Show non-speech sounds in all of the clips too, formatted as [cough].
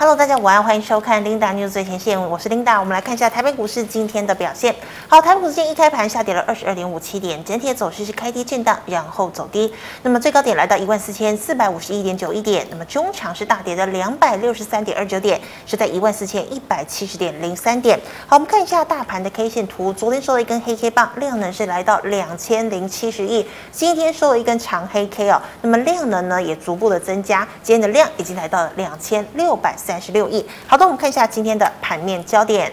Hello，大家午安，欢迎收看 Linda News 最前线，我是 Linda。我们来看一下台北股市今天的表现。好，台北股市今天一开盘下跌了二十二点五七点，整体的走势是开低震荡，然后走低。那么最高点来到一万四千四百五十一点九一点，那么中场是大跌的两百六十三点二九点，是在一万四千一百七十点零三点。好，我们看一下大盘的 K 线图，昨天收了一根黑 K 棒，量能是来到两千零七十亿，今天收了一根长黑 K 哦，那么量能呢也逐步的增加，今天的量已经来到了两千六百三十六亿。好的，我们看一下今天的盘面焦点。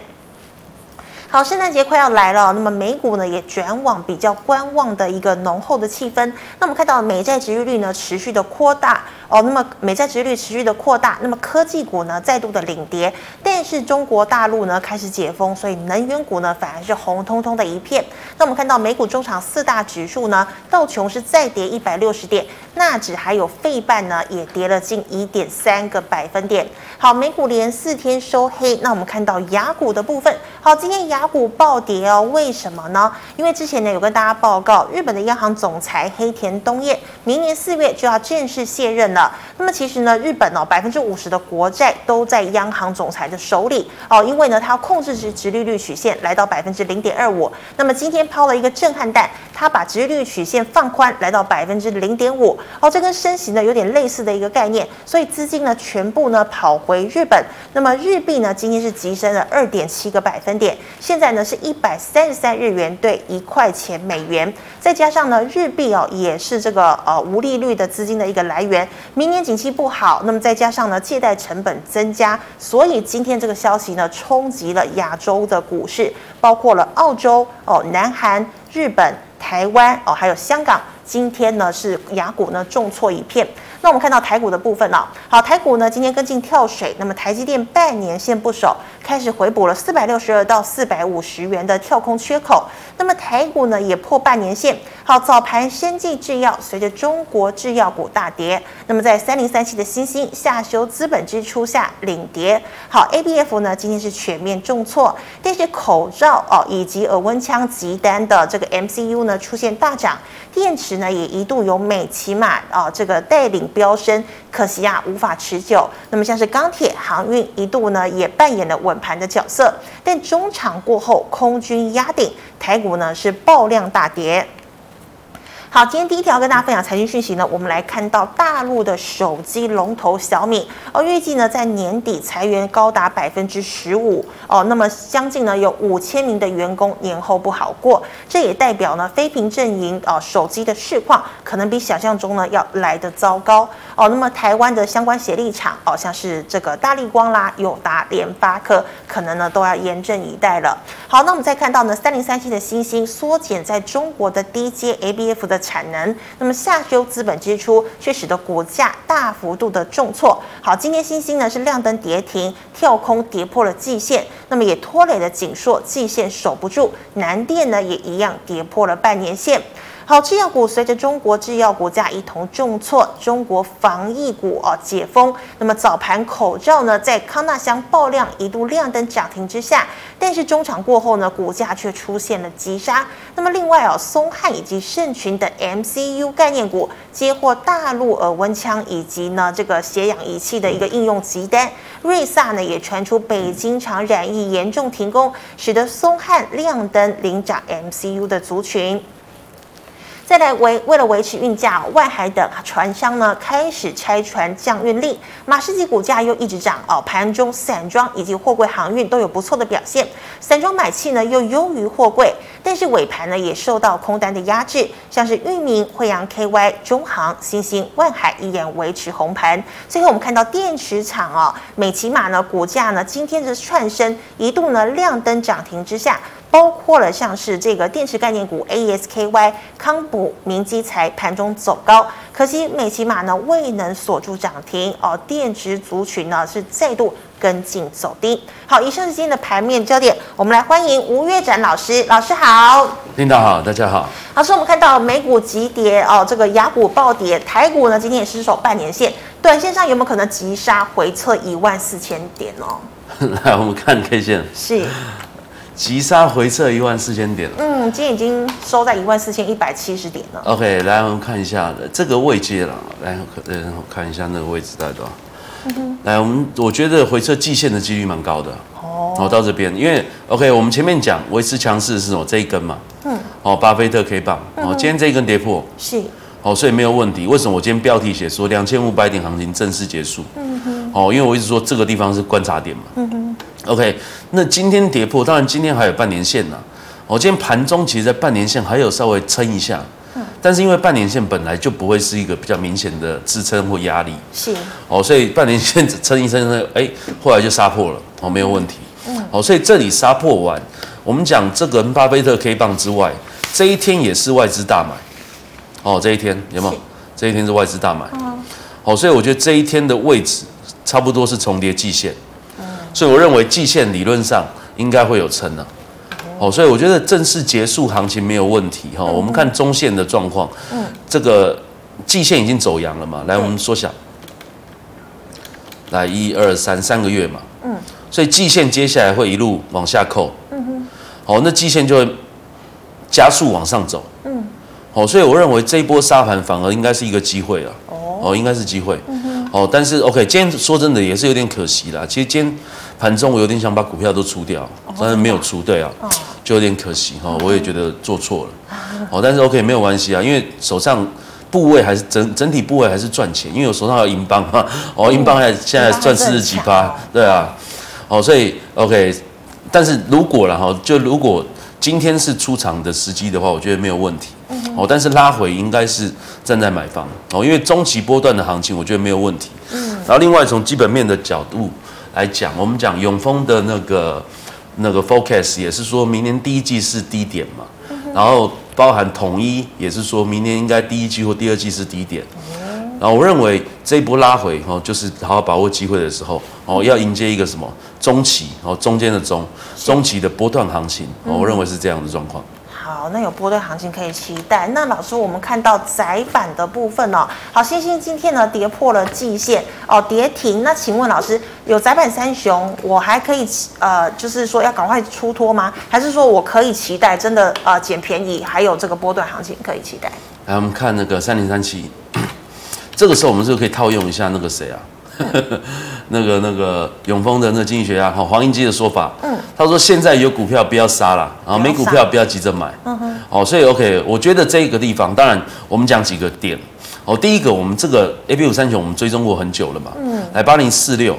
好，圣诞节快要来了，那么美股呢也转往比较观望的一个浓厚的气氛。那我们看到美债值利率呢持续的扩大。哦，那么美债值率持续的扩大，那么科技股呢再度的领跌，但是中国大陆呢开始解封，所以能源股呢反而是红彤彤的一片。那我们看到美股中场四大指数呢，道琼是再跌一百六十点，纳指还有费半呢也跌了近一点三个百分点。好，美股连四天收黑，那我们看到雅股的部分，好，今天雅亚股暴跌哦，为什么呢？因为之前呢有跟大家报告，日本的央行总裁黑田东彦明年四月就要正式卸任了。那么其实呢，日本哦，百分之五十的国债都在央行总裁的手里哦，因为呢，他要控制值直利率曲线来到百分之零点二五。那么今天抛了一个震撼弹，他把直利率曲线放宽来到百分之零点五哦，这跟升息呢有点类似的一个概念，所以资金呢全部呢跑回日本。那么日币呢今天是急升了二点七个百分点，现在呢是一百三十三日元兑一块钱美元，再加上呢日币哦也是这个呃无利率的资金的一个来源。明年景气不好，那么再加上呢，借贷成本增加，所以今天这个消息呢，冲击了亚洲的股市，包括了澳洲、哦、南韩、日本、台湾哦，还有香港，今天呢是雅股呢重挫一片。那我们看到台股的部分呢、好，台股呢今天跟进跳水，那么台积电半年线不守，开始回补了四百六十二到四百五十元的跳空缺口，那么台股呢也破半年线。好，早盘生技制药随着中国制药股大跌，那么在三零三七的新兴下修资本支出下领跌。好，ABF 呢今天是全面重挫，但是口罩哦以及耳温枪急单的这个 MCU 呢出现大涨，电池呢也一度由美琪玛啊这个带领。飙升，可惜啊，无法持久。那么像是钢铁、航运一度呢，也扮演了稳盘的角色，但中场过后，空军压顶，台股呢是爆量大跌。好，今天第一条跟大家分享财经讯息呢，我们来看到大陆的手机龙头小米，哦预计呢在年底裁员高达百分之十五哦，那么将近呢有五千名的员工年后不好过，这也代表呢非苹阵营哦手机的市况可能比想象中呢要来得糟糕哦。那么台湾的相关协力厂哦，像是这个大力光啦、友达、联发科，可能呢都要严阵以待了。好，那我们再看到呢三零三七的欣兴缩减在中国的低阶 ABF 的产能，那么下修资本支出，却使得股价大幅度的重挫。好，今天星星呢是亮灯跌停，跳空跌破了季线，那么也拖累了锦硕季线守不住，南电呢也一样跌破了半年线。好，制药股随着中国制药股价一同重挫，中国防疫股哦解封，那么早盘口罩呢在康纳香爆量一度亮灯涨停之下，但是中场过后呢股价却出现了急杀。那么另外哦，松汉以及盛群的 MCU 概念股接获大陆耳温枪以及呢这个血氧仪器的一个应用急单，瑞萨呢也传出北京厂染疫严重停工，使得松汉亮灯领涨 MCU 的族群。再来维为了维持运价，外海等船商呢开始拆船降运力，马士基股价又一直涨哦。盘中散装以及货柜航运都有不错的表现，散装买气呢又优于货柜，但是尾盘呢也受到空单的压制，像是裕民、慧洋 KY、中航、新兴、万海依然维持红盘。最后我们看到电池厂哦，美琪玛呢股价呢今天的窜升，一度呢亮灯涨停之下。包括了像是这个电池概念股 ASKY、康普、明基材盘中走高，可惜美琪玛呢未能锁住涨停哦，电池族群呢是再度跟进走低。好，以上是今天的盘面焦点，我们来欢迎吴月展老师，老师好，领导好，大家好。老师，我们看到美股急跌哦，这个雅股暴跌，台股呢今天也失守半年线，短线上有没有可能急杀回测一万四千点哦？[laughs] 来，我们看 K 线，是。急杀回撤一万四千点了。嗯，今天已经收在一万四千一百七十点了。OK，来我们看一下这个位阶了。来，呃，看一下那个位置在多少？嗯，来，我们我觉得回撤季线的几率蛮高的。哦，哦，到这边，因为 OK，我们前面讲维持强势是什么？这一根嘛。嗯。哦，巴菲特 K 棒。哦，今天这一根跌破。是。哦，所以没有问题。为什么我今天标题写说两千五百点行情正式结束？嗯哼。哦，因为我一直说这个地方是观察点嘛。嗯哼。OK，那今天跌破，当然今天还有半年线呢。我今天盘中其实，在半年线还有稍微撑一下，嗯，但是因为半年线本来就不会是一个比较明显的支撑或压力，是，哦，所以半年线撑一撑呢，哎，后来就杀破了，哦，没有问题，嗯，哦，所以这里杀破完，我们讲这个巴菲特 K 棒之外，这一天也是外资大买，哦，这一天有没有？这一天是外资大买，嗯，哦，所以我觉得这一天的位置差不多是重叠季线，嗯，所以我认为季线理论上应该会有撑的。哦，所以我觉得正式结束行情没有问题哈。我们看中线的状况，嗯，这个季线已经走阳了嘛。来，我们缩小，来一二三三个月嘛，嗯，所以季线接下来会一路往下扣，嗯哼，好，那季线就会加速往上走，嗯，好，所以我认为这一波杀盘反而应该是一个机会了，哦，应该是机会，哦，但是 OK，今天说真的也是有点可惜啦。其实今天盘中我有点想把股票都出掉，但是没有出，对啊。就有点可惜哈，我也觉得做错了，哦，但是 OK 没有关系啊，因为手上部位还是整整体部位还是赚钱，因为我手上还有英镑哈，哦，英镑还现在赚四十几趴，对啊，哦，所以 OK，但是如果了哈，就如果今天是出场的时机的话，我觉得没有问题，哦，但是拉回应该是站在买方哦，因为中期波段的行情我觉得没有问题，嗯，然后另外从基本面的角度来讲，我们讲永丰的那个。那个 forecast 也是说明年第一季是低点嘛，然后包含统一也是说明年应该第一季或第二季是低点，然后我认为这一波拉回哦，就是好好把握机会的时候哦，要迎接一个什么中期哦，中间的中中期的波段行情，我认为是这样的状况。好，那有波段行情可以期待。那老师，我们看到窄板的部分哦，好，星星今天呢跌破了季线哦，跌停。那请问老师，有窄板三雄，我还可以呃，就是说要赶快出脱吗？还是说我可以期待真的呃捡便宜，还有这个波段行情可以期待？来，我们看那个三零三七，这个时候我们是不是可以套用一下那个谁啊？[laughs] 那个那个永丰的那个经济学家，好黄英基的说法，嗯，他说现在有股票不要杀了，然后没股票不要急着买，嗯哼，哦，所以 OK，我觉得这个地方，当然我们讲几个点，哦，第一个我们这个 A B 五三九我们追踪过很久了嘛，嗯，来八零四六，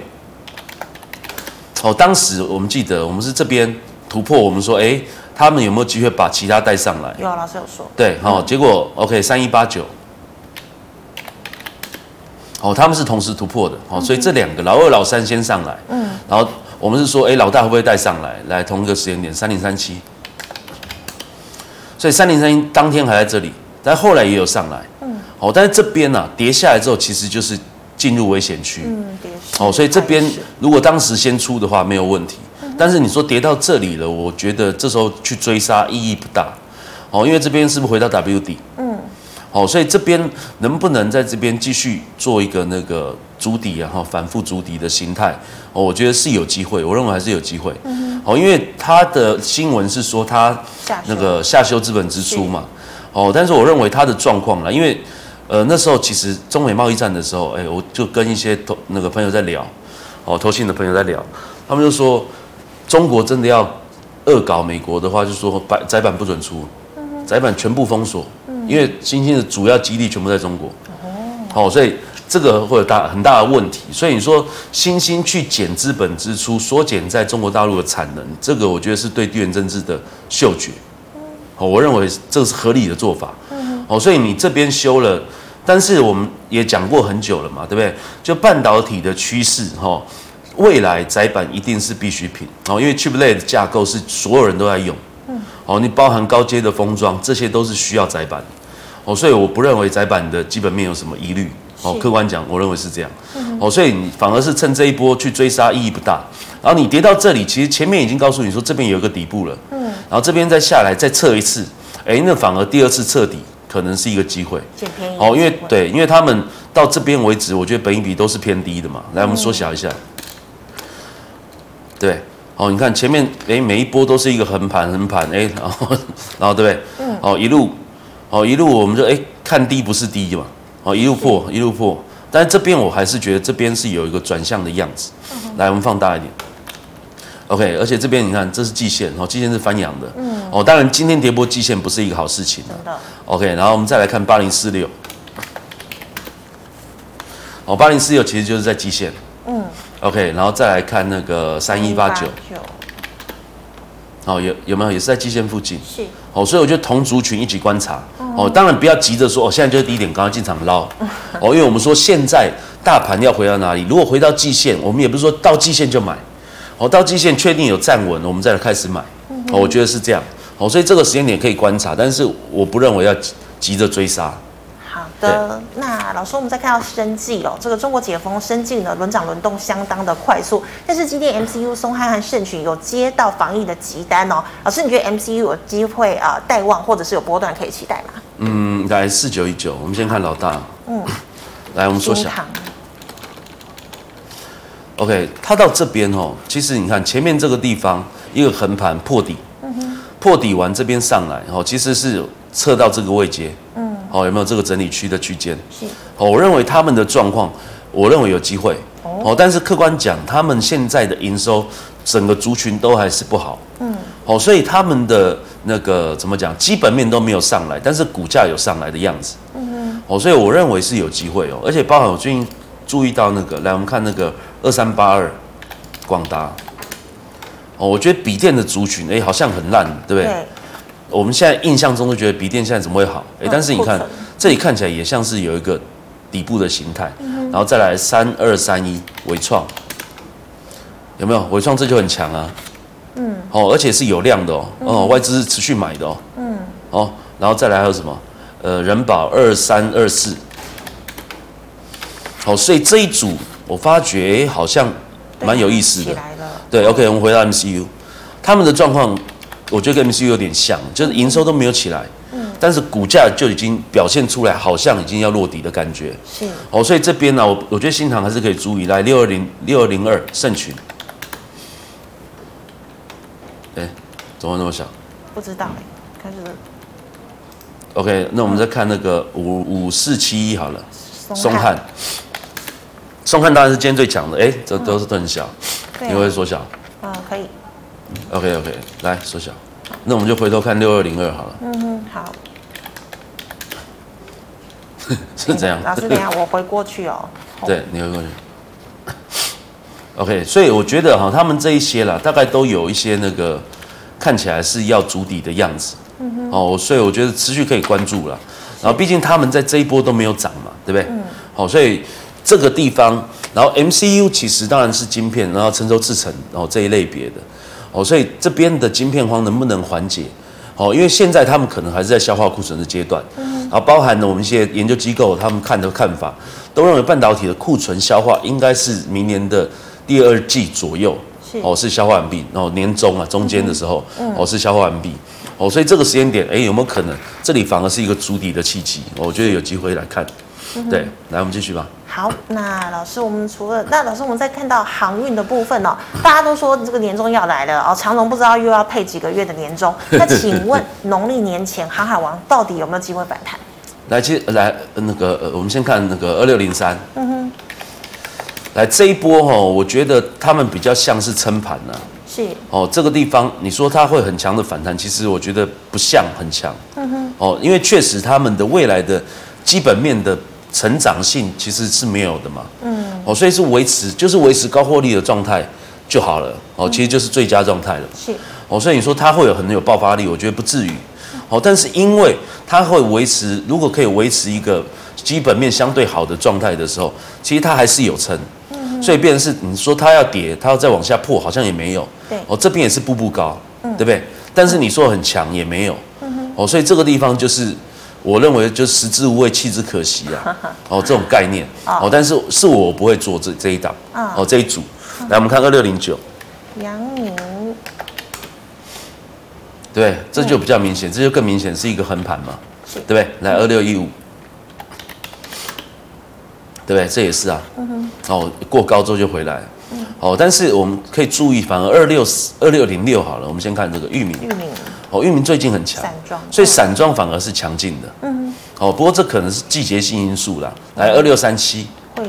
哦，当时我们记得我们是这边突破，我们说，哎，他们有没有机会把其他带上来？有，老师有说，对，好，结果 OK 三一八九。哦，他们是同时突破的，哦，所以这两个老二、老三先上来，嗯，然后我们是说，哎，老大会不会带上来？来同一个时间点，三零三七，所以三零三一当天还在这里，但后来也有上来，嗯，哦，但是这边呢、啊、跌下来之后，其实就是进入危险区，嗯，跌，哦，所以这边如果当时先出的话没有问题，但是你说跌到这里了，我觉得这时候去追杀意义不大，哦，因为这边是不是回到 W 底？嗯。好，所以这边能不能在这边继续做一个那个筑底，然后反复筑底的形态？哦，我觉得是有机会，我认为还是有机会。嗯，好，因为他的新闻是说他那个下修资本支出嘛。哦，但是我认为他的状况呢，因为呃那时候其实中美贸易战的时候，哎，我就跟一些投那个朋友在聊，哦，投信的朋友在聊，他们就说中国真的要恶搞美国的话，就说载载板不准出，窄板全部封锁。因为新兴的主要基地全部在中国，哦好，所以这个会有大很大的问题。所以你说新兴去减资本支出，缩减在中国大陆的产能，这个我觉得是对地缘政治的嗅觉。哦，我认为这是合理的做法。哦，所以你这边修了，但是我们也讲过很久了嘛，对不对？就半导体的趋势，哈，未来载板一定是必需品。哦，因为 chiplet 的架构是所有人都在用。哦，你包含高阶的封装，这些都是需要载板。哦，所以我不认为窄板的基本面有什么疑虑。哦，客观讲，我认为是这样。哦，所以你反而是趁这一波去追杀意义不大。然后你跌到这里，其实前面已经告诉你说这边有一个底部了。嗯。然后这边再下来再测一次，哎，那反而第二次测底可能是一个机会。哦，因为对，因为他们到这边为止，我觉得本益比都是偏低的嘛。来，我们缩小一下。对。哦，你看前面，哎，每一波都是一个横盘，横盘，哎，然后，然后对不对？哦，一路。哦，一路我们就哎看低不是低嘛，哦一路破一路破，但是这边我还是觉得这边是有一个转向的样子。来，我们放大一点。OK，而且这边你看，这是季线，哦，季线是翻阳的。嗯。哦，当然今天跌破季线不是一个好事情。真的。OK，然后我们再来看八零四六。哦，八零四六其实就是在季线。嗯。OK，然后再来看那个三一八九。哦，有有没有也是在季线附近？是。哦，所以我觉得同族群一起观察。哦，当然不要急着说，哦，现在就是低点，赶快进场捞。[laughs] 哦，因为我们说现在大盘要回到哪里？如果回到季线，我们也不是说到季线就买。哦，到季线确定有站稳，我们再来开始买。哦，我觉得是这样。哦，所以这个时间点可以观察，但是我不认为要急着追杀。好的，那老师，我们再看到生技哦，这个中国解封，生技呢轮涨轮动相当的快速，但是今天 MCU 松汉和盛群有接到防疫的急单哦。老师，你觉得 MCU 有机会啊带旺，或者是有波段可以期待吗？嗯，来四九一九，我们先看老大。嗯，[coughs] 来我们缩小。OK，它到这边哦，其实你看前面这个地方一个横盘破底，嗯哼，破底完这边上来哦，其实是测到这个位阶，嗯，哦，有没有这个整理区的区间？是，哦，我认为他们的状况，我认为有机会，哦，但是客观讲，他们现在的营收整个族群都还是不好，嗯，哦，所以他们的那个怎么讲，基本面都没有上来，但是股价有上来的样子，嗯哼，哦，所以我认为是有机会哦，而且包含我最近注意到那个，来我们看那个。二三八二，广达，哦，我觉得笔电的族群，哎、欸，好像很烂，对不对？对。我们现在印象中都觉得笔电现在怎么会好？哎、欸，但是你看这里看起来也像是有一个底部的形态，然后再来三二三一，纬创，有没有？纬创这就很强啊。嗯。哦，而且是有量的哦，哦，外资是持续买的哦。嗯。哦，然后再来还有什么？呃，人保二三二四。好，所以这一组。我发觉好像蛮有意思的，对，OK，我们回到 MCU，他们的状况，我觉得跟 MCU 有点像，就是营收都没有起来，嗯，但是股价就已经表现出来，好像已经要落底的感觉，是，哦，所以这边呢，我我觉得新塘还是可以注意，来六二零六二零二盛群，哎，怎么那么小？不知道哎，开始，OK，那我们再看那个五五四七一好了，松汉。松汉当然是今天最强的，哎，这都是都很小，你会缩小？啊，可以。OK OK，来缩小。那我们就回头看六二零二好了。嗯哼，好。[laughs] 是这样。老师，等下我回过去哦。[laughs] 对，你回过去。[laughs] OK，所以我觉得哈，他们这一些啦，大概都有一些那个看起来是要筑底的样子。嗯哼。哦，所以我觉得持续可以关注了。然后毕竟他们在这一波都没有涨嘛，对不对？嗯。好，所以。这个地方，然后 MCU 其实当然是晶片，然后成熟制程，然后这一类别的，哦，所以这边的晶片荒能不能缓解？哦，因为现在他们可能还是在消化库存的阶段，然后包含了我们一些研究机构他们看的看法，都认为半导体的库存消化应该是明年的第二季左右，哦，是消化完毕，然后年中啊中间的时候，哦，是消化完毕，哦，所以这个时间点，哎，有没有可能？这里反而是一个足底的契机？我觉得有机会来看，对，来我们继续吧。好，那老师，我们除了那老师，我们再看到航运的部分哦，[laughs] 大家都说这个年终要来了哦，长荣不知道又要配几个月的年终，[laughs] 那请问 [laughs] 农历年前航海王到底有没有机会反弹？来，接来那个，我们先看那个二六零三，嗯哼，来这一波哈、哦，我觉得他们比较像是撑盘呐，是。哦，这个地方你说它会很强的反弹，其实我觉得不像很强，嗯哼，哦，因为确实他们的未来的基本面的。成长性其实是没有的嘛，嗯，哦，所以是维持，就是维持高获利的状态就好了，哦，其实就是最佳状态了，是，哦，所以你说它会有很有爆发力，我觉得不至于，哦，但是因为它会维持，如果可以维持一个基本面相对好的状态的时候，其实它还是有撑，嗯，所以变成是你说它要跌，它要再往下破，好像也没有，对，哦，这边也是步步高，嗯，对不对？但是你说很强也没有，嗯哼，哦，所以这个地方就是。我认为就食之无味，弃之可惜啊！[laughs] 哦，这种概念。哦，但是是我不会做这这一档哦，这一组。来，我们看二六零九，阳明，对，这就比较明显，这就更明显是一个横盘嘛，对不对？来，二六一五，对不对？这也是啊，哦，过高之后就回来，哦，但是我们可以注意，反而二六二六零六好了，我们先看这个裕民。哦，域名最近很强，所以散装反而是强劲的。嗯，哦，不过这可能是季节性因素啦。来，二六三七，汇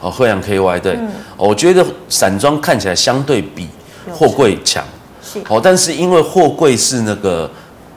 哦，惠阳 KY 对，嗯、我觉得散装看起来相对比货柜强，是。哦，但是因为货柜是那个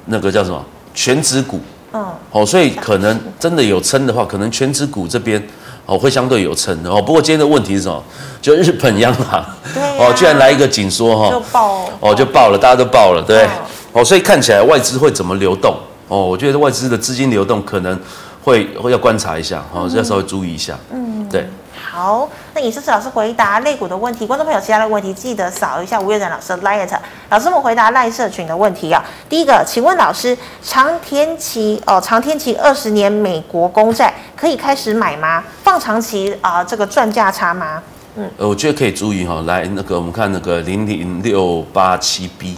那个叫什么全值股，嗯，哦，所以可能真的有撑的话，可能全值股这边哦会相对有撑的哦。不过今天的问题是什么？就日本央行、啊、哦，居然来一个紧缩哈，就爆哦，就爆了，大家都爆了，对，哦，所以看起来外资会怎么流动哦？我觉得外资的资金流动可能会会要观察一下，哦，要稍微注意一下，嗯，对。好，那以上是老师回答类股的问题，观众朋友其他的问题记得扫一下吴月展老师的 LINE。老师们回答赖社群的问题啊。第一个，请问老师，长天期哦，长天期二十年美国公债可以开始买吗？放长期啊、呃，这个赚价差吗？嗯，呃，我觉得可以注意哈，来那个我们看那个零零六八七 B，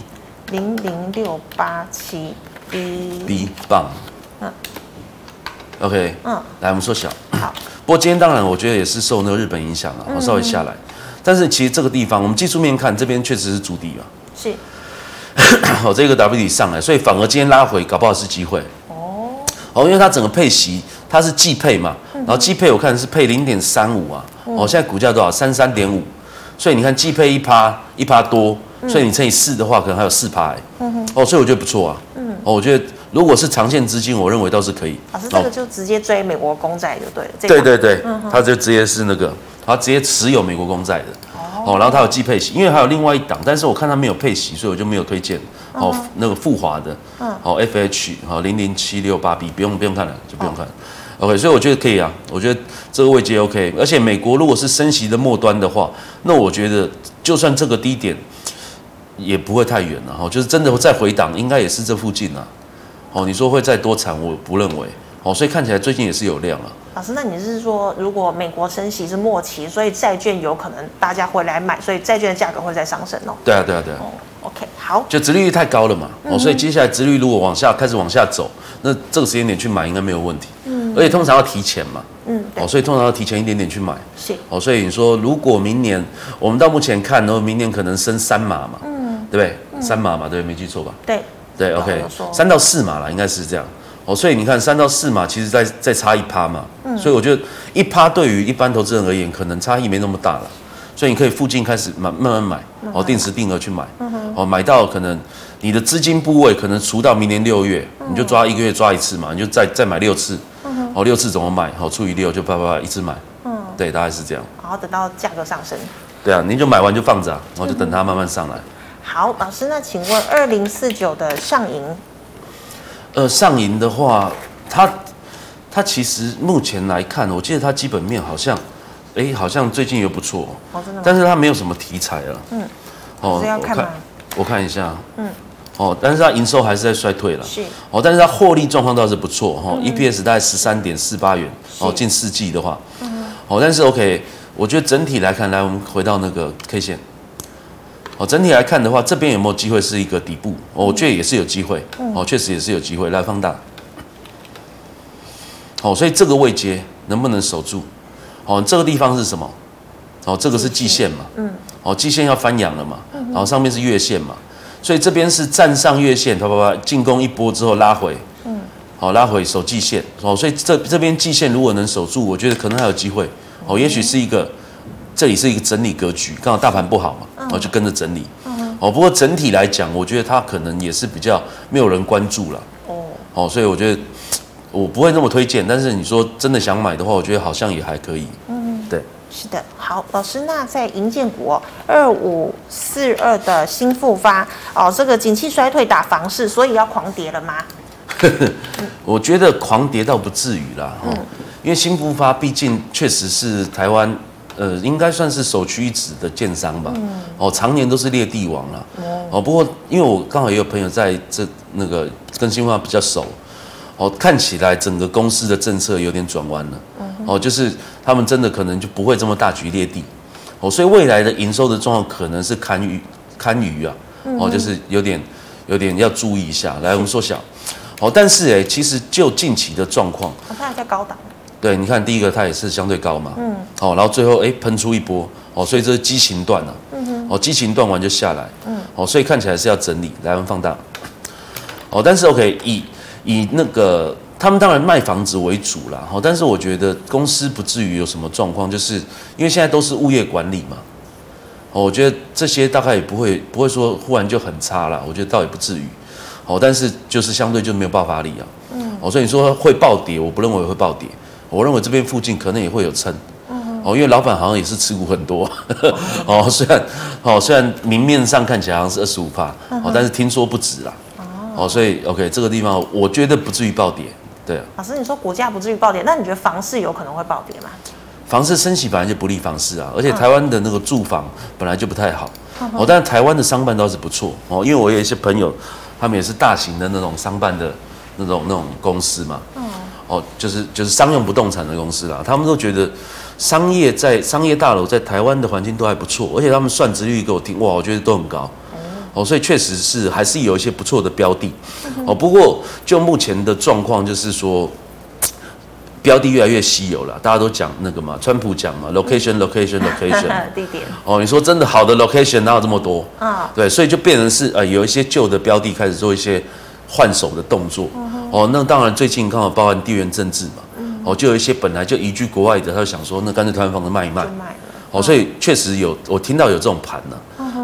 零零六八七 B B 棒，嗯，OK，嗯，来我们缩小，好。[coughs] 不过今天当然，我觉得也是受那个日本影响啊，我稍微下来。但是其实这个地方，我们技术面看这边确实是筑底啊。是。[coughs] 哦，这个 W 底上来，所以反而今天拉回，搞不好是机会。哦。哦，因为它整个配息它是季配嘛，然后季配我看是配零点三五啊。哦，现在股价多少？三三点五。所以你看季配一趴一趴多，所以你乘以四的话，可能还有四趴。嗯哼。哦，所以我觉得不错啊。嗯。哦，我觉得。如果是长线资金，我认为倒是可以。老师，这个就直接追美国公债就对了。对对对，他就直接是那个，他直接持有美国公债的。哦。然后他有季配息，因为还有另外一档，但是我看他没有配息，所以我就没有推荐。哦，那个富华的。嗯。哦，FH，好，零零七六八 B，不用不用看了，就不用看。OK，所以我觉得可以啊，我觉得这个位阶 OK，而且美国如果是升息的末端的话，那我觉得就算这个低点也不会太远了哈，就是真的再回档，应该也是这附近啊。哦，你说会再多惨，我不认为。哦，所以看起来最近也是有量啊。老师，那你是说，如果美国升息是末期，所以债券有可能大家会来买，所以债券的价格会再上升哦？对啊，对啊，对啊。哦，OK，好。就殖利率太高了嘛，哦，所以接下来殖利率如果往下开始往下走，那这个时间点去买应该没有问题。嗯。而且通常要提前嘛。嗯。哦，所以通常要提前一点点去买。是。哦，所以你说如果明年我们到目前看，然后明年可能升三码嘛，嗯，对不对？三码嘛，对，没记错吧？对。对，OK，三到四码了，应该是这样。哦，所以你看三到四码，其实再再差一趴嘛。嗯。所以我觉得一趴对于一般投资人而言，可能差异没那么大了。所以你可以附近开始慢，慢慢买，哦，定时定额去买。哦，买到可能你的资金部位可能除到明年六月，你就抓一个月抓一次嘛，你就再再买六次。嗯哼。哦，六次怎么买？好，除以六就叭叭叭一次买。嗯。对，大概是这样。然后等到价格上升。对啊，您就买完就放着，啊然后就等它慢慢上来。好，老师，那请问二零四九的上银，呃，上银的话，它它其实目前来看，我记得它基本面好像，哎，好像最近又不错，哦，真的，但是它没有什么题材了，嗯，哦，要看吗？我看一下，嗯，哦，但是它营收还是在衰退了，是，哦，但是它获利状况倒是不错，哈，EPS 大概十三点四八元，哦，近四季的话，嗯，哦，但是 OK，我觉得整体来看，来我们回到那个 K 线。哦，整体来看的话，这边有没有机会是一个底部？哦，我觉得也是有机会。哦，确实也是有机会。来放大。哦，所以这个位阶能不能守住？哦，这个地方是什么？哦，这个是季线嘛？嗯。哦，季线要翻阳了嘛？然后上面是月线嘛？所以这边是站上月线，啪啪啪进攻一波之后拉回。嗯。好，拉回守季线。哦，所以这这边季线如果能守住，我觉得可能还有机会。哦，也许是一个。这里是一个整理格局，刚好大盘不好嘛，然后就跟着整理。哦，不过整体来讲，我觉得它可能也是比较没有人关注了。哦，哦，所以我觉得我不会那么推荐。但是你说真的想买的话，我觉得好像也还可以。是的。好，老师，那在银建股二五四二的新复发哦，这个景气衰退打房市，所以要狂跌了吗？[laughs] 我觉得狂跌倒不至于啦。嗯，因为新复发毕竟确实是台湾。呃，应该算是首屈一指的建商吧。嗯。哦，常年都是列地王了。哦。不过，因为我刚好也有朋友在这那个跟新复发比较熟。哦，看起来整个公司的政策有点转弯了。嗯。哦，就是他们真的可能就不会这么大举列地。哦，所以未来的营收的状况可能是堪虞堪虞啊。哦，就是有点有点要注意一下。来，我们缩小。哦，但是哎，其实就近期的状况。它还在高档。对，你看第一个它也是相对高嘛，嗯，好，然后最后哎喷出一波，哦，所以这是激情断了，嗯哼，哦，激情断完就下来，嗯，哦，所以看起来是要整理，来我们放大，哦，但是 OK，以以那个他们当然卖房子为主啦，哈，但是我觉得公司不至于有什么状况，就是因为现在都是物业管理嘛，哦，我觉得这些大概也不会不会说忽然就很差了，我觉得倒也不至于，哦，但是就是相对就没有爆发力啊，嗯，哦，所以你说会暴跌，我不认为会暴跌，我认为这边附近可能也会有撑。哦，因为老板好像也是持股很多，[laughs] 哦，虽然哦虽然明面上看起来好像是二十五趴，哦，但是听说不止啦，哦，所以 OK 这个地方我觉得不至于暴跌，对啊。老师，你说股价不至于暴跌，那你觉得房市有可能会暴跌吗？房市升息本来就不利房市啊，而且台湾的那个住房本来就不太好，哦，但是台湾的商办倒是不错哦，因为我有一些朋友，他们也是大型的那种商办的那种那种公司嘛，哦，就是就是商用不动产的公司啦，他们都觉得。商业在商业大楼在台湾的环境都还不错，而且他们算值率给我听，哇，我觉得都很高，哦，所以确实是还是有一些不错的标的，哦，不过就目前的状况就是说，标的越来越稀有了，大家都讲那个嘛，川普讲嘛，location location location 地点，哦，你说真的好的 location 哪有这么多啊？对，所以就变成是呃有一些旧的标的开始做一些换手的动作，哦，那当然最近刚好包含地缘政治嘛。哦，就有一些本来就移居国外的，他就想说，那干脆台湾房子卖一卖。哦，所以确实有，我听到有这种盘呢。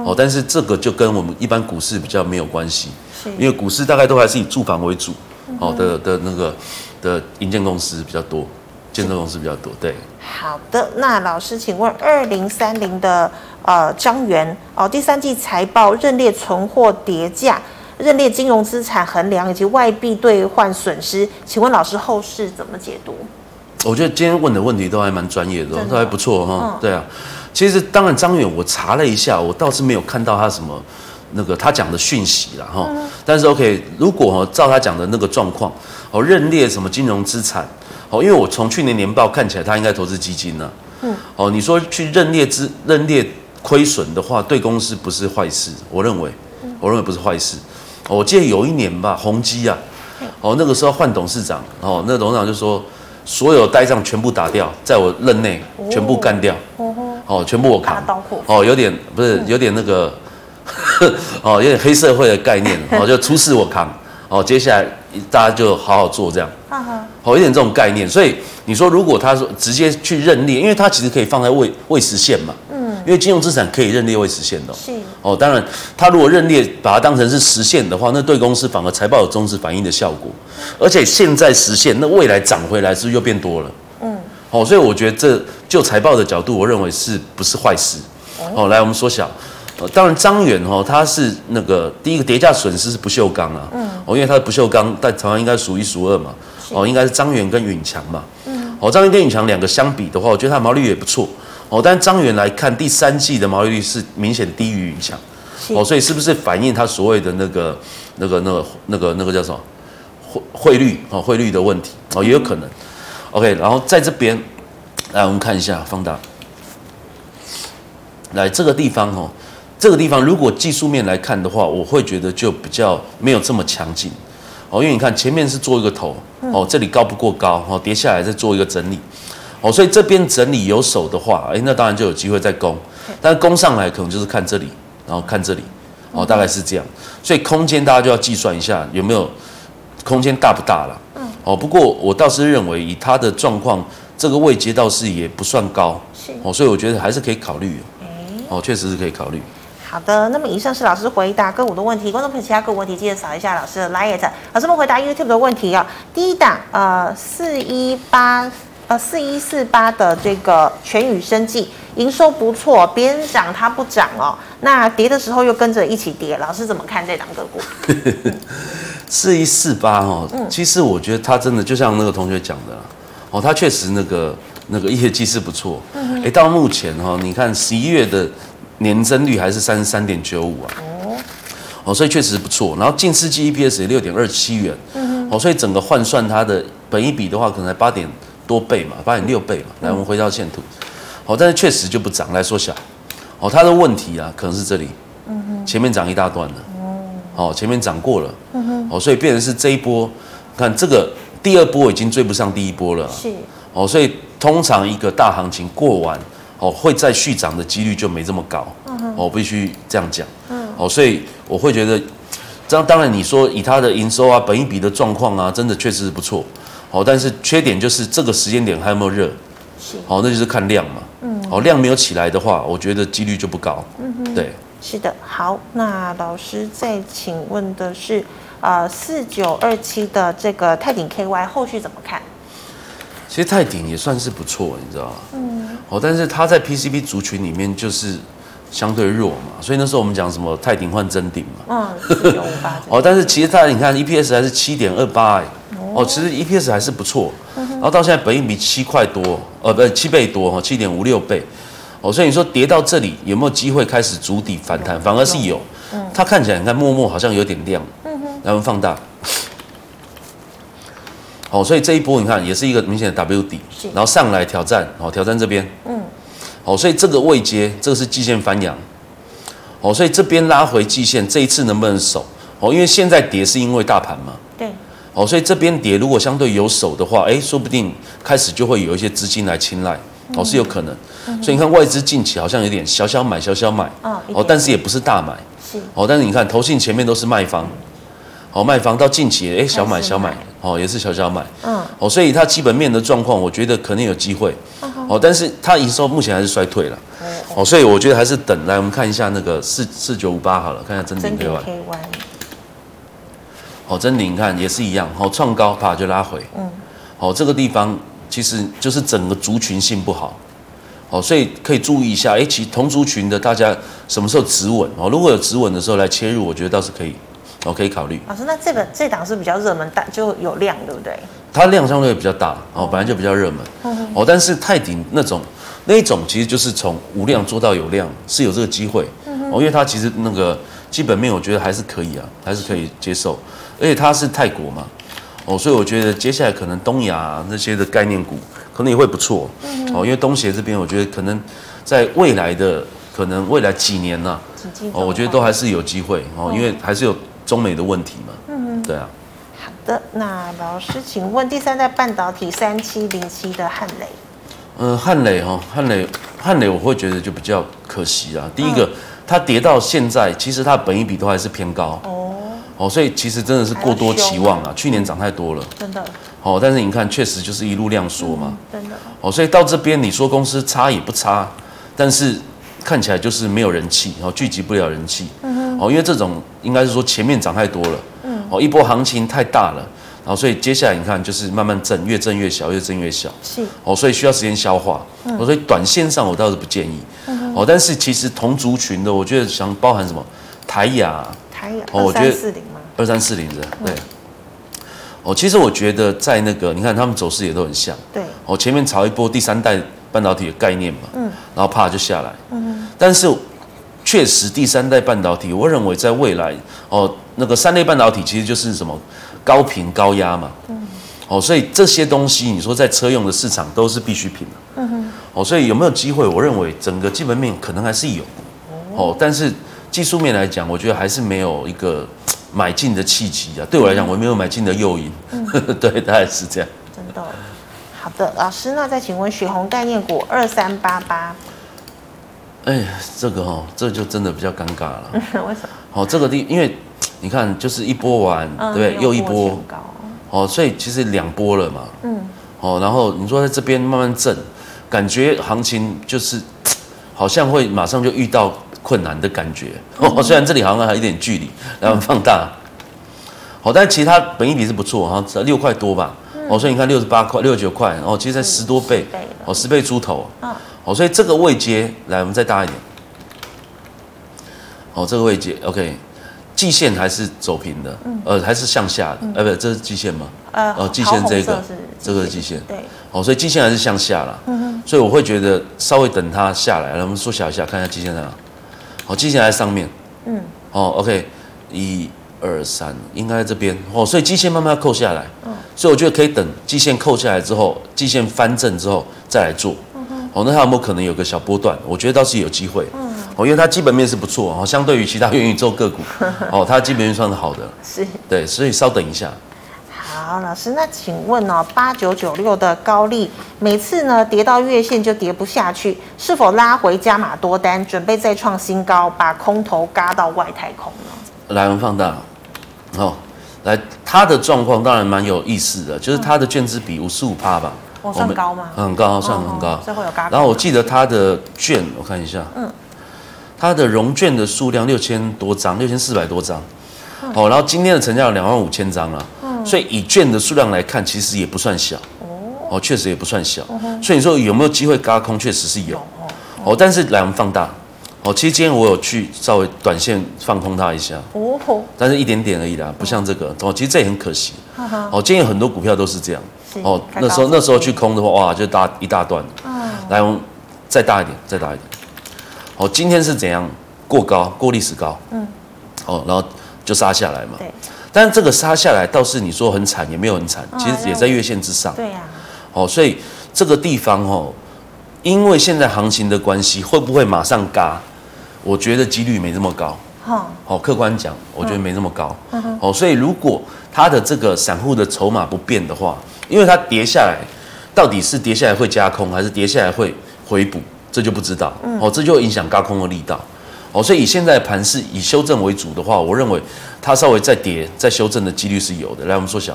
哦，但是这个就跟我们一般股市比较没有关系，因为股市大概都还是以住房为主。哦的的那个的营建公司比较多，建设公司比较多。对。好的，那老师，请问二零三零的呃张元哦，第三季财报认列存货跌价。认列金融资产衡量以及外币兑换损失，请问老师后市怎么解读？我觉得今天问的问题都还蛮专业的，都还不错哈。嗯、对啊，其实当然张远我查了一下，我倒是没有看到他什么那个他讲的讯息了哈。嗯、但是 OK，如果照他讲的那个状况，哦认列什么金融资产，哦因为我从去年年报看起来他应该投资基金呢。嗯。哦你说去认列资认列亏损的话，对公司不是坏事，我认为，我认为不是坏事。我记得有一年吧，宏基啊，哦，那个时候换董事长，哦，那董事长就说，所有呆账全部打掉，在我任内全部干掉，哦，全部我扛，哦，有点不是有点那个，[laughs] 哦，有点黑社会的概念，哦，就出事我扛，哦，接下来大家就好好做这样，哦，有点这种概念，所以你说如果他说直接去认列，因为他其实可以放在未未实现嘛。嗯。因为金融资产可以认列未实现的，是。哦。当然，他如果认列把它当成是实现的话，那对公司反而财报有中止反应的效果。而且现在实现，那未来涨回来是不是又变多了？嗯，哦，所以我觉得这就财报的角度，我认为是不是坏事？哦，来我们缩小。呃，当然张远哈，他是那个第一个叠价损失是不锈钢啊，嗯，哦，因为它的不锈钢在台湾应该数一数二嘛，哦，应该是张远跟允强嘛，嗯，哦，张远跟允强两个相比的话，我觉得它毛利率也不错。哦，但张远来看，第三季的毛利率是明显低于允强，哦，所以是不是反映他所谓的那个、那个、那个、那个、那个叫什么汇汇率哦，汇率的问题哦，也有可能。OK，然后在这边来我们看一下放大，来这个地方哦，这个地方如果技术面来看的话，我会觉得就比较没有这么强劲哦，因为你看前面是做一个头哦，这里高不过高哦，跌下来再做一个整理。哦，所以这边整理有手的话，哎，那当然就有机会再攻，但是攻上来可能就是看这里，然后看这里，哦，大概是这样。所以空间大家就要计算一下有没有空间大不大了。嗯。哦，不过我倒是认为以他的状况，这个位阶倒是也不算高。是。哦，所以我觉得还是可以考虑。哦，确实是可以考虑。好的，那么以上是老师回答个股的问题，观众朋友其他个股问题记得扫一下老师的 LINE。老师们回答 YouTube 的问题啊，第一档呃四一八。呃，四一四八的这个全宇生技营收不错，别人涨它不涨哦，那跌的时候又跟着一起跌，老师怎么看这档个股？[laughs] 四一四八哦，其实我觉得他真的就像那个同学讲的哦，他确实那个那个业绩是不错，哎、到目前哈，你看十一月的年增率还是三十三点九五啊，哦，哦，所以确实不错，然后近世纪 EPS 也六点二七元，嗯哼，哦，所以整个换算它的本一比的话，可能才八点。多倍嘛，八点六倍嘛。来，我们回到线图。哦，但是确实就不涨。来缩小。哦，它的问题啊，可能是这里。嗯哼。前面涨一大段了。哦。前面涨过了。嗯哼。哦，所以变成是这一波，看这个第二波已经追不上第一波了。是。哦，所以通常一个大行情过完，哦，会再续涨的几率就没这么高。嗯哼。我必须这样讲。嗯。哦，所以我会觉得，这样当然你说以它的营收啊、本益比的状况啊，真的确实是不错。哦，但是缺点就是这个时间点还有没有热？是，好，那就是看量嘛。嗯，哦，量没有起来的话，我觉得几率就不高。嗯哼，对，是的。好，那老师再请问的是，呃，四九二七的这个泰鼎 KY 后续怎么看？其实泰鼎也算是不错，你知道吗？嗯，哦，但是它在 PCB 族群里面就是。相对弱嘛，所以那时候我们讲什么泰鼎换真鼎嘛，嗯，四九五八哦，但是其实它你看 EPS 还是七点二八哎，哦，其实 EPS 还是不错，然后到现在本应比七块多，呃，不七倍多哈，七点五六倍，哦，所以你说跌到这里有没有机会开始筑底反弹？反而是有，嗯，它看起来你看默默好像有点亮，嗯哼，然后放大，哦，所以这一波你看也是一个明显的 W 底，然后上来挑战，哦，挑战这边，嗯。哦，所以这个位阶，这个是季线翻阳。哦，所以这边拉回季线，这一次能不能守？哦，因为现在跌是因为大盘嘛。对。哦，所以这边跌如果相对有守的话，哎，说不定开始就会有一些资金来青睐。哦，是有可能。所以你看外资近期好像有点小小买，小小买。哦，但是也不是大买。是。哦，但是你看投信前面都是卖方。哦，卖方到近期，哎，小买小买。哦，也是小小买。嗯。哦，所以它基本面的状况，我觉得可能有机会。哦，但是它营收目前还是衰退了，哦，所以我觉得还是等来，我们看一下那个四四九五八好了，看一下真顶 K Y。哦，真鼎你看也是一样，哦，创高啪就拉回，嗯，哦，这个地方其实就是整个族群性不好，哦，所以可以注意一下，哎，其同族群的大家什么时候止稳？哦，如果有止稳的时候来切入，我觉得倒是可以，哦，可以考虑。老师，那这本这档是比较热门，但就有量，对不对？它量相对比较大哦，本来就比较热门哦，但是泰鼎那种那一种其实就是从无量做到有量，是有这个机会哦，因为它其实那个基本面我觉得还是可以啊，还是可以接受，而且它是泰国嘛哦，所以我觉得接下来可能东亚那些的概念股可能也会不错哦，因为东协这边我觉得可能在未来的可能未来几年呢哦，我觉得都还是有机会哦，因为还是有中美的问题嘛，嗯对啊。好的那老师，请问第三代半导体三七零七的汉磊，呃，汉磊哈，汉磊汉磊，我会觉得就比较可惜啊。第一个，它跌到现在，其实它的本益比都还是偏高哦哦，所以其实真的是过多期望啊。去年涨太多了，真的哦。但是你看，确实就是一路量缩嘛，真的哦。所以到这边，你说公司差也不差，但是看起来就是没有人气，然后聚集不了人气，嗯哼，哦，因为这种应该是说前面涨太多了。嗯哦，一波行情太大了，然后所以接下来你看就是慢慢震，越震越小，越震越小。是哦，所以需要时间消化。嗯，所以短线上我倒是不建议。嗯，哦，但是其实同族群的，我觉得想包含什么台亚，哦，我觉得二三四零吗？二三四零的对。哦，其实我觉得在那个你看他们走势也都很像。对。哦，前面炒一波第三代半导体的概念嘛。嗯。然后啪就下来。嗯。但是。确实，第三代半导体，我认为在未来，哦，那个三类半导体其实就是什么高频高压嘛，嗯，哦，所以这些东西你说在车用的市场都是必需品，嗯哼，哦，所以有没有机会？我认为整个基本面可能还是有，哦，但是技术面来讲，我觉得还是没有一个买进的契机啊。对我来讲，我没有买进的诱因，嗯、[laughs] 对，大概是这样。真的，好的，老师，那再请问雪红概念股二三八八。哎，这个哦，这就真的比较尴尬了。[laughs] 为什么？哦，这个地，因为你看，就是一波完，嗯、对不对？又一波，哦，所以其实两波了嘛。嗯。哦，然后你说在这边慢慢震，感觉行情就是好像会马上就遇到困难的感觉。哦，嗯、虽然这里好像还有一点距离，然后放大。好、嗯，但其他本益比是不错，好像六块多吧。嗯、哦，所以你看六十八块、六十九块，哦，其实才十多倍，哦，十倍出头。嗯。哦，所以这个位阶，来，我们再大一点。哦，这个位阶，OK，季线还是走平的，嗯、呃，还是向下的，呃、嗯，不，这是季线吗？呃，哦，季线这个，这个是季线，对。哦，所以季线还是向下了，嗯哼。所以我会觉得稍微等它下来，来，我们缩小一下，看一下季线在哪。好，季线在上面，嗯。哦，OK，一二三，应该在这边。哦，所以基线慢慢要扣下来，嗯。所以我觉得可以等基线扣下来之后，基线翻正之后再来做。嗯哦，那它有没有可能有个小波段？我觉得倒是有机会。嗯，哦，因为它基本面是不错哦，相对于其他元宇宙个股，[laughs] 哦，它基本面算是好的。是。对，所以稍等一下。好，老师，那请问哦，八九九六的高利，每次呢跌到月线就跌不下去，是否拉回加码多单，准备再创新高，把空头嘎到外太空呢？来，我们放大。好，来，它的状况当然蛮有意思的，就是它的券资比五十五趴吧，我算高吗？很高，算很高。会有嘎。然后我记得它的券，我看一下，嗯，它的融券的数量六千多张，六千四百多张。哦，然后今天的成交有两万五千张了，嗯，所以以券的数量来看，其实也不算小，哦，确实也不算小，所以你说有没有机会轧空，确实是有，哦，但是来我们放大，哦，其实今天我有去稍微短线放空它一下，哦，但是一点点而已啦，不像这个，哦，其实这也很可惜，哦，今天有很多股票都是这样，哦，那时候那时候去空的话，哇，就大一大段，来我们再大一点，再大一点，哦，今天是怎样？过高，过历史高，嗯，哦，然后。就杀下来嘛，对。但这个杀下来倒是你说很惨，也没有很惨，其实也在月线之上。对呀。哦，所以这个地方哦，因为现在行情的关系，会不会马上嘎？我觉得几率没这么高。好，好，客观讲，我觉得没那么高。嗯。哦，所以如果它的这个散户的筹码不变的话，因为它跌下来，到底是跌下来会加空，还是跌下来会回补，这就不知道。嗯。哦，这就会影响高空的力道。哦，所以以现在盘是以修正为主的话，我认为它稍微再跌、再修正的几率是有的。来，我们缩小。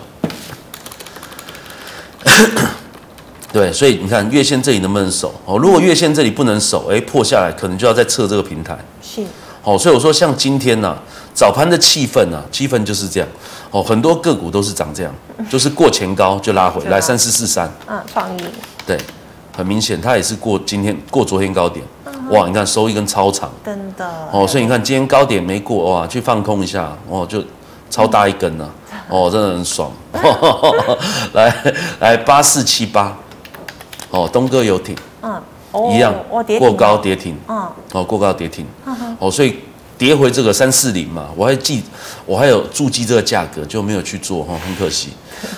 [coughs] 对，所以你看月线这里能不能守？哦，如果月线这里不能守，哎，破下来可能就要再测这个平台。是。哦，所以我说像今天呢、啊，早盘的气氛呢、啊，气氛就是这样。哦，很多个股都是长这样，就是过前高就拉回来，三四四三。嗯，创意。对，很明显它也是过今天过昨天高点。哇，你看收一根超长，真的。哦，所以你看今天高点没过哇，去放空一下哦，就超大一根呢、啊，哦，真的很爽。[laughs] 来来八四七八，哦，东哥游艇，嗯，一样，过高跌停，嗯，哦，过高跌停，哦，所以跌回这个三四零嘛，我还记，我还有注记这个价格就没有去做哈，很可惜。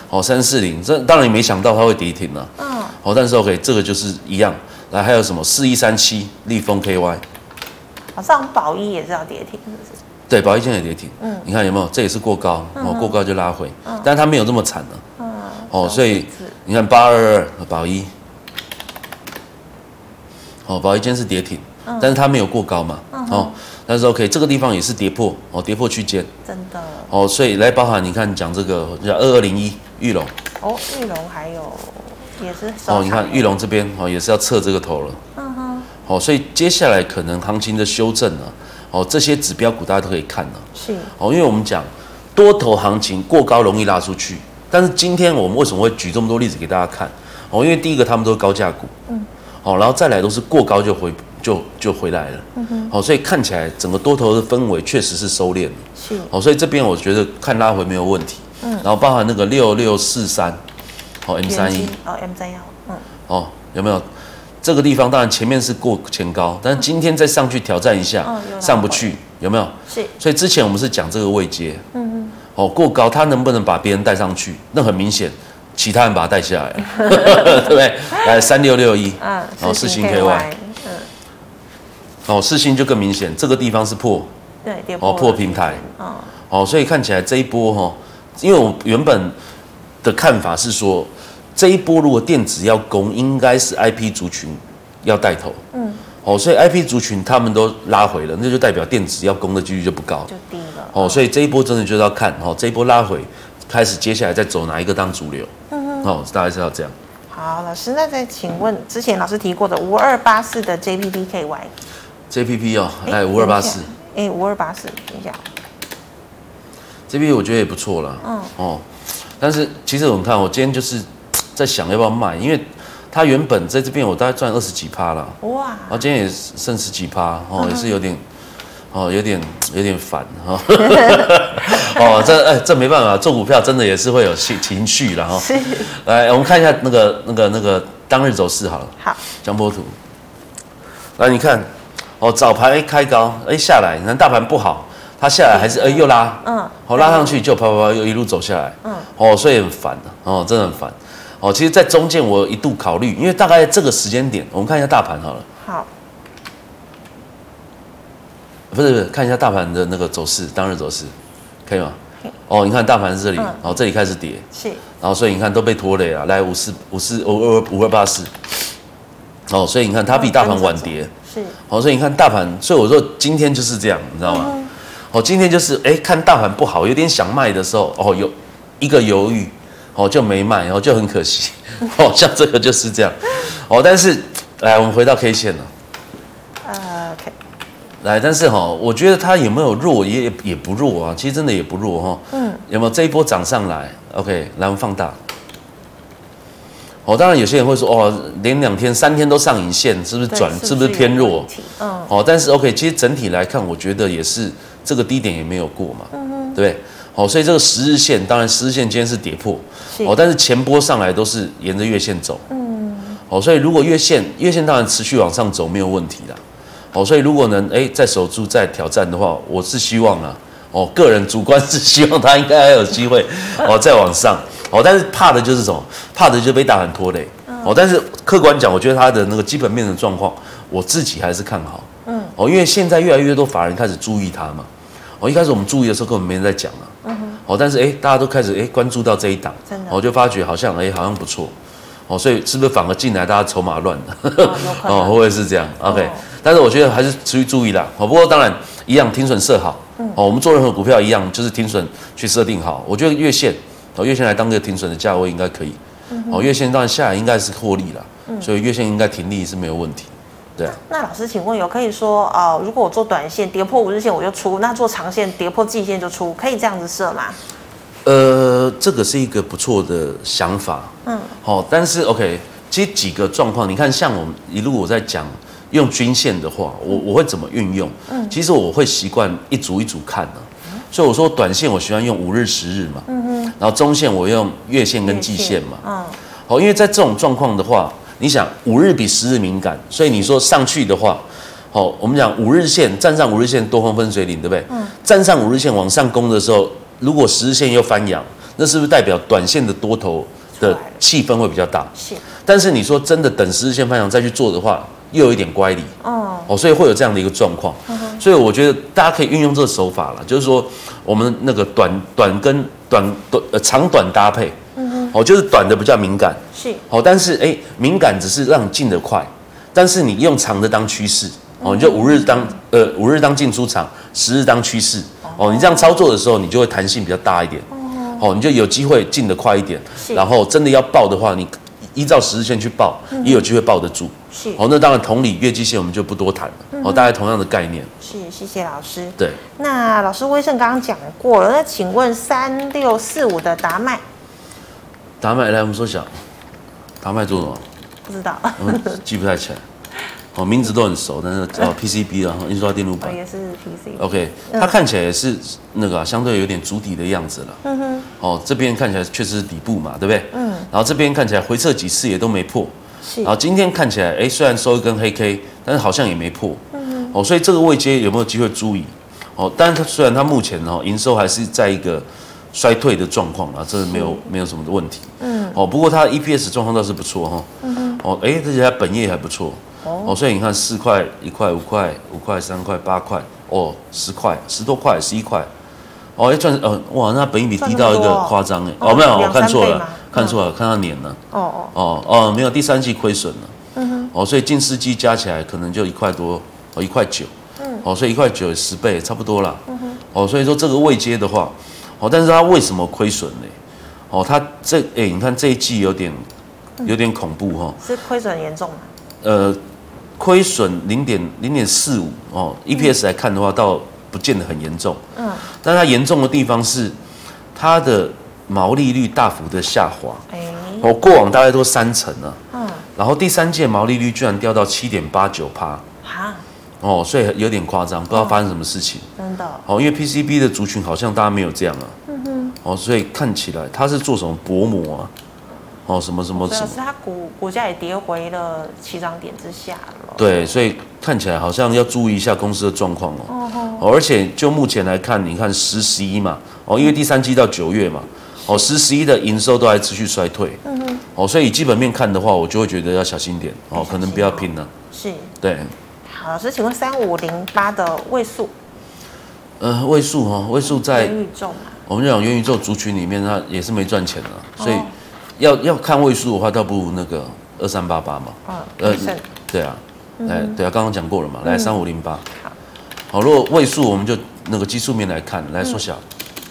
哦，三四零，这当然也没想到它会跌停了，嗯，哦，但是 OK，这个就是一样。来，还有什么四一三七立丰 KY，好像宝一也是要跌停，是不是？对，宝一现在也跌停。嗯，你看有没有？这也是过高，哦，过高就拉回，嗯但是它没有这么惨了。嗯，哦，所以你看八二二宝一，哦，宝一今天是跌停，但是它没有过高嘛。嗯哦，但是 OK，这个地方也是跌破，哦，跌破区间。真的。哦，所以来包含你看讲这个叫二二零一玉龙。哦，玉龙还有。也是哦，你看玉龙这边哦，也是要测这个头了。嗯哼。好，所以接下来可能行情的修正呢，哦，这些指标股大家都可以看了。是。哦，因为我们讲多头行情过高容易拉出去，但是今天我们为什么会举这么多例子给大家看？哦，因为第一个他们都是高价股。嗯。哦，然后再来都是过高就回就就回来了。嗯哼。好，所以看起来整个多头的氛围确实是收敛了。是。哦，所以这边我觉得看拉回没有问题。嗯。然后包含那个六六四三。哦，M 三一哦，M 三幺，嗯，哦，有没有这个地方？当然前面是过前高，但是今天再上去挑战一下，上不去，有没有？是。所以之前我们是讲这个位阶，嗯嗯，哦，过高，它能不能把别人带上去？那很明显，其他人把它带下来，[laughs] 对不对？来三六六一，嗯，哦，四星 KY，嗯，哦，四星就更明显，这个地方是破，对，哦，破平台，哦，哦，所以看起来这一波哈，因为我原本。的看法是说，这一波如果电子要攻，应该是 IP 族群要带头。嗯，哦，所以 IP 族群他们都拉回了，那就代表电子要攻的几率就不高，就低了。哦，所以这一波真的就是要看，哦，这一波拉回，开始接下来再走哪一个当主流。嗯哼，哦，大概是要这样。好，老师，那再请问，之前老师提过的五二八四的 JPPKY，JPP 哦，来五二八四，哎，五二八四，等一下，JPP 我觉得也不错了。嗯，哦。但是其实我们看，我今天就是在想要不要卖，因为它原本在这边我大概赚二十几趴了，哇！然后今天也剩十几趴，哦，也是有点，哦，有点有点烦哈。哦，[laughs] [laughs] 这哎，这没办法，做股票真的也是会有情情绪了哈。是。来，我们看一下那个那个那个当日走势好了。好。江波图。来，你看，哦，早盘开高，哎下来，你看大盘不好。它下来还是哎又拉，嗯，好拉上去就啪啪啪又一路走下来，嗯，哦，所以很烦的，哦，真的很烦，哦，其实，在中间我一度考虑，因为大概这个时间点，我们看一下大盘好了，好，不是不是，看一下大盘的那个走势，当日走势，可以吗？哦，你看大盘是这里，哦，这里开始跌，是，然后所以你看都被拖累了，来五四五四五二五二八四，哦，所以你看它比大盘晚跌，是，哦，所以你看大盘，所以我说今天就是这样，你知道吗？哦，今天就是哎，看大盘不好，有点想卖的时候，哦，有一个犹豫，哦，就没卖，然后就很可惜。[laughs] 哦，像这个就是这样。哦，但是来，我们回到 K 线了。呃，K。来，但是哈，我觉得它有没有弱，也也不弱啊。其实真的也不弱哈。嗯。有没有这一波涨上来？OK，来，我们放大。哦，当然有些人会说，哦，连两天、三天都上影线，是不是转？是不是，偏弱？嗯。哦，但是 OK，其实整体来看，我觉得也是这个低点也没有过嘛。嗯哼。对。哦，所以这个十日线，当然十日线今天是跌破。哦，但是前波上来都是沿着月线走。嗯。哦，所以如果月线月线当然持续往上走没有问题的。哦，所以如果能哎再守住再挑战的话，我是希望啊，哦，个人主观是希望它应该还有机会哦再往上。哦，但是怕的就是什么？怕的就是被大盘拖累。哦，但是客观讲，我觉得它的那个基本面的状况，我自己还是看好。嗯。哦，因为现在越来越多法人开始注意它嘛。哦，一开始我们注意的时候根本没人在讲啊。哦，但是哎，大家都开始哎关注到这一档。真的。我就发觉好像哎好像不错。哦，所以是不是反而进来大家筹码乱了？哦，[laughs] 会不会是这样？OK。但是我觉得还是持续注意啦。哦，不过当然一样停损设好。嗯。哦，我们做任何股票一样，就是停损去设定好。我觉得月线。哦，月线来当个停损的价位应该可以。哦，月线当然下来应该是获利了，所以月线应该停利是没有问题。那老师，请问有可以说哦，如果我做短线跌破五日线我就出，那做长线跌破季线就出，可以这样子设吗？呃，这个是一个不错的想法。嗯。好，但是 OK，其实几个状况，你看像我们一路我在讲用均线的话，我我会怎么运用？嗯。其实我会习惯一组一组看呢。所以我说短线我喜欢用五日、十日嘛，嗯哼，然后中线我用月线跟季线嘛，嗯，好，因为在这种状况的话，你想五日比十日敏感，所以你说上去的话，好，我们讲五日线站上五日线多方分水岭，对不对？嗯，站上五日线往上攻的时候，如果十日线又翻阳，那是不是代表短线的多头的气氛会比较大？是，但是你说真的等十日线翻阳再去做的话，又有一点乖离，哦，哦，所以会有这样的一个状况。所以我觉得大家可以运用这个手法了，就是说我们那个短短跟短短呃长短搭配，哦，就是短的比较敏感，是，哦，但是哎，敏感只是让你进得快，但是你用长的当趋势，哦，你就五日当呃五日当进出场，十日当趋势，哦，你这样操作的时候，你就会弹性比较大一点，哦，你就有机会进得快一点，然后真的要爆的话，你。依照十日线去报，也有机会抱得住。是，哦，那当然同理，月季线我们就不多谈了。哦，大概同样的概念。是，谢谢老师。对，那老师威盛刚刚讲过了，那请问三六四五的达麦，达麦来，我们说小，达麦做什么？不知道，记不太起来。[laughs] 哦，名字都很熟，但是哦，PCB 啊，印刷电路板也是 PCB。OK，它看起来也是那个相对有点筑底的样子了。嗯哼。哦，这边看起来确实是底部嘛，对不对？嗯。然后这边看起来回撤几次也都没破。是。然后今天看起来，哎，虽然收一根黑 K，但是好像也没破。嗯哼。哦，所以这个位阶有没有机会注意？哦，但是它虽然它目前哦营收还是在一个衰退的状况啊，这是没有没有什么的问题。嗯。哦，不过它 EPS 状况倒是不错哈。嗯哼。哦，哎，而且它本业还不错。哦，所以你看四块、一块、五块、五块、三块、八块，哦，十块、十多块、十一块，哦，一赚，呃，哇，那本益比低到一个夸张哎，哦，没有，我看错了，看错了，看到年了，哦哦，哦哦，没有，第三季亏损了，嗯哼，哦，所以近四季加起来可能就一块多，哦，一块九，嗯，哦，所以一块九十倍差不多了，嗯哼，哦，所以说这个未接的话，哦，但是它为什么亏损呢？哦，它这，哎，你看这一季有点，有点恐怖哈，是亏损严重吗？呃。亏损零点零点四五哦，EPS 来看的话，倒不见得很严重。嗯，但它严重的地方是它的毛利率大幅的下滑。哎，哦，过往大概都三成了。嗯，然后第三届毛利率居然掉到七点八九趴。哈，哦，所以有点夸张，不知道发生什么事情。真的。哦，因为 PCB 的族群好像大家没有这样啊。嗯哼。哦，所以看起来它是做什么薄膜啊？哦，什么什么？是它股股价也跌回了起涨点之下了。对，所以看起来好像要注意一下公司的状况哦。哦，而且就目前来看，你看十十一嘛，哦，因为第三季到九月嘛，哦，十十一的营收都还持续衰退。嗯哼。哦，所以以基本面看的话，我就会觉得要小心点哦，可能不要拼了。是。对。好，老师，请问三五零八的位数？呃，位数哈，位数在元宇宙嘛？我们讲元宇宙族群里面，它也是没赚钱的，所以。要要看位数的话，倒不如那个二三八八嘛。嗯，呃，对啊，哎，对啊，刚刚讲过了嘛。来三五零八。好，好，如果位数我们就那个技术面来看来缩小。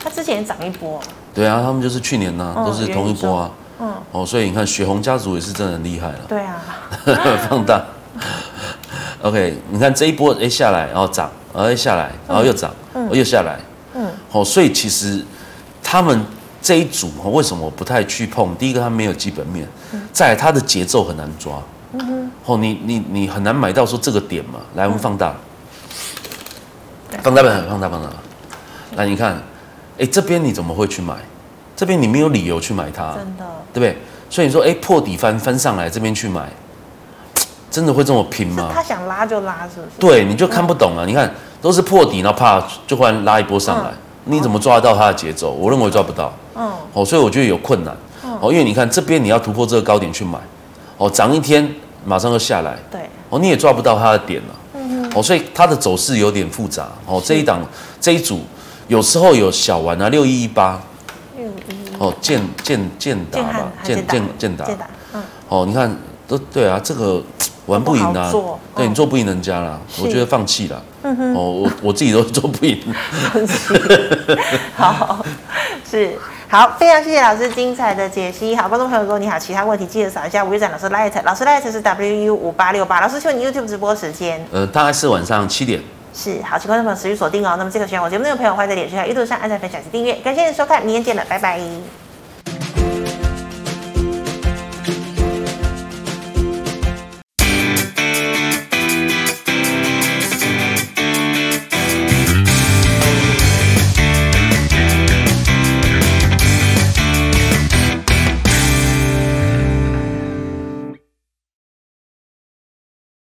它之前也涨一波。对啊，他们就是去年呢、啊，都是同一波啊。嗯。哦，所以你看雪红家族也是真的很厉害了。对啊。[laughs] 放大。OK，你看这一波哎下来，然后涨，然后又下来，然后又涨，然后，又下来。嗯。哦，所以其实他们这一组为什么我不太去碰？第一个，它没有基本面；再来，它的节奏很难抓。嗯哼。哦，你你你很难买到说这个点嘛。来，我们放大。放大版，放大，放大。来，你看，哎，这边你怎么会去买？这边你没有理由去买它，真的，对不对？所以你说，哎，破底翻翻上来，这边去买，真的会这么拼吗？他想拉就拉，是不是？对，你就看不懂啊！你看，都是破底，然后啪就忽然拉一波上来，你怎么抓得到它的节奏？我认为抓不到。嗯。哦，所以我觉得有困难。哦，因为你看这边你要突破这个高点去买，哦，涨一天马上就下来。对。哦，你也抓不到它的点了。哦，所以它的走势有点复杂。哦，这一档这一组有时候有小玩啊，六一一八。六一。哦，建建建达吧，建建建达建达。嗯。哦，你看都对啊，这个玩不赢啊。对，你做不赢人家啦，我觉得放弃了。嗯哼。哦，我 [laughs] 我自己都做不赢。[laughs] 好，是。好，非常谢谢老师精彩的解析。好，观众朋友，如果你好，其他问题记得扫一下吴玉展老师 Light，老师 Light 是 W U 五八六八。老师，请问你 YouTube 直播时间？呃，大概是晚上七点。是，好，请观众朋友持续锁定哦。那么这个喜欢我节目的朋友，欢迎在脸书、YouTube 上按赞、分享及订阅。感谢你的收看，明天见了，拜拜。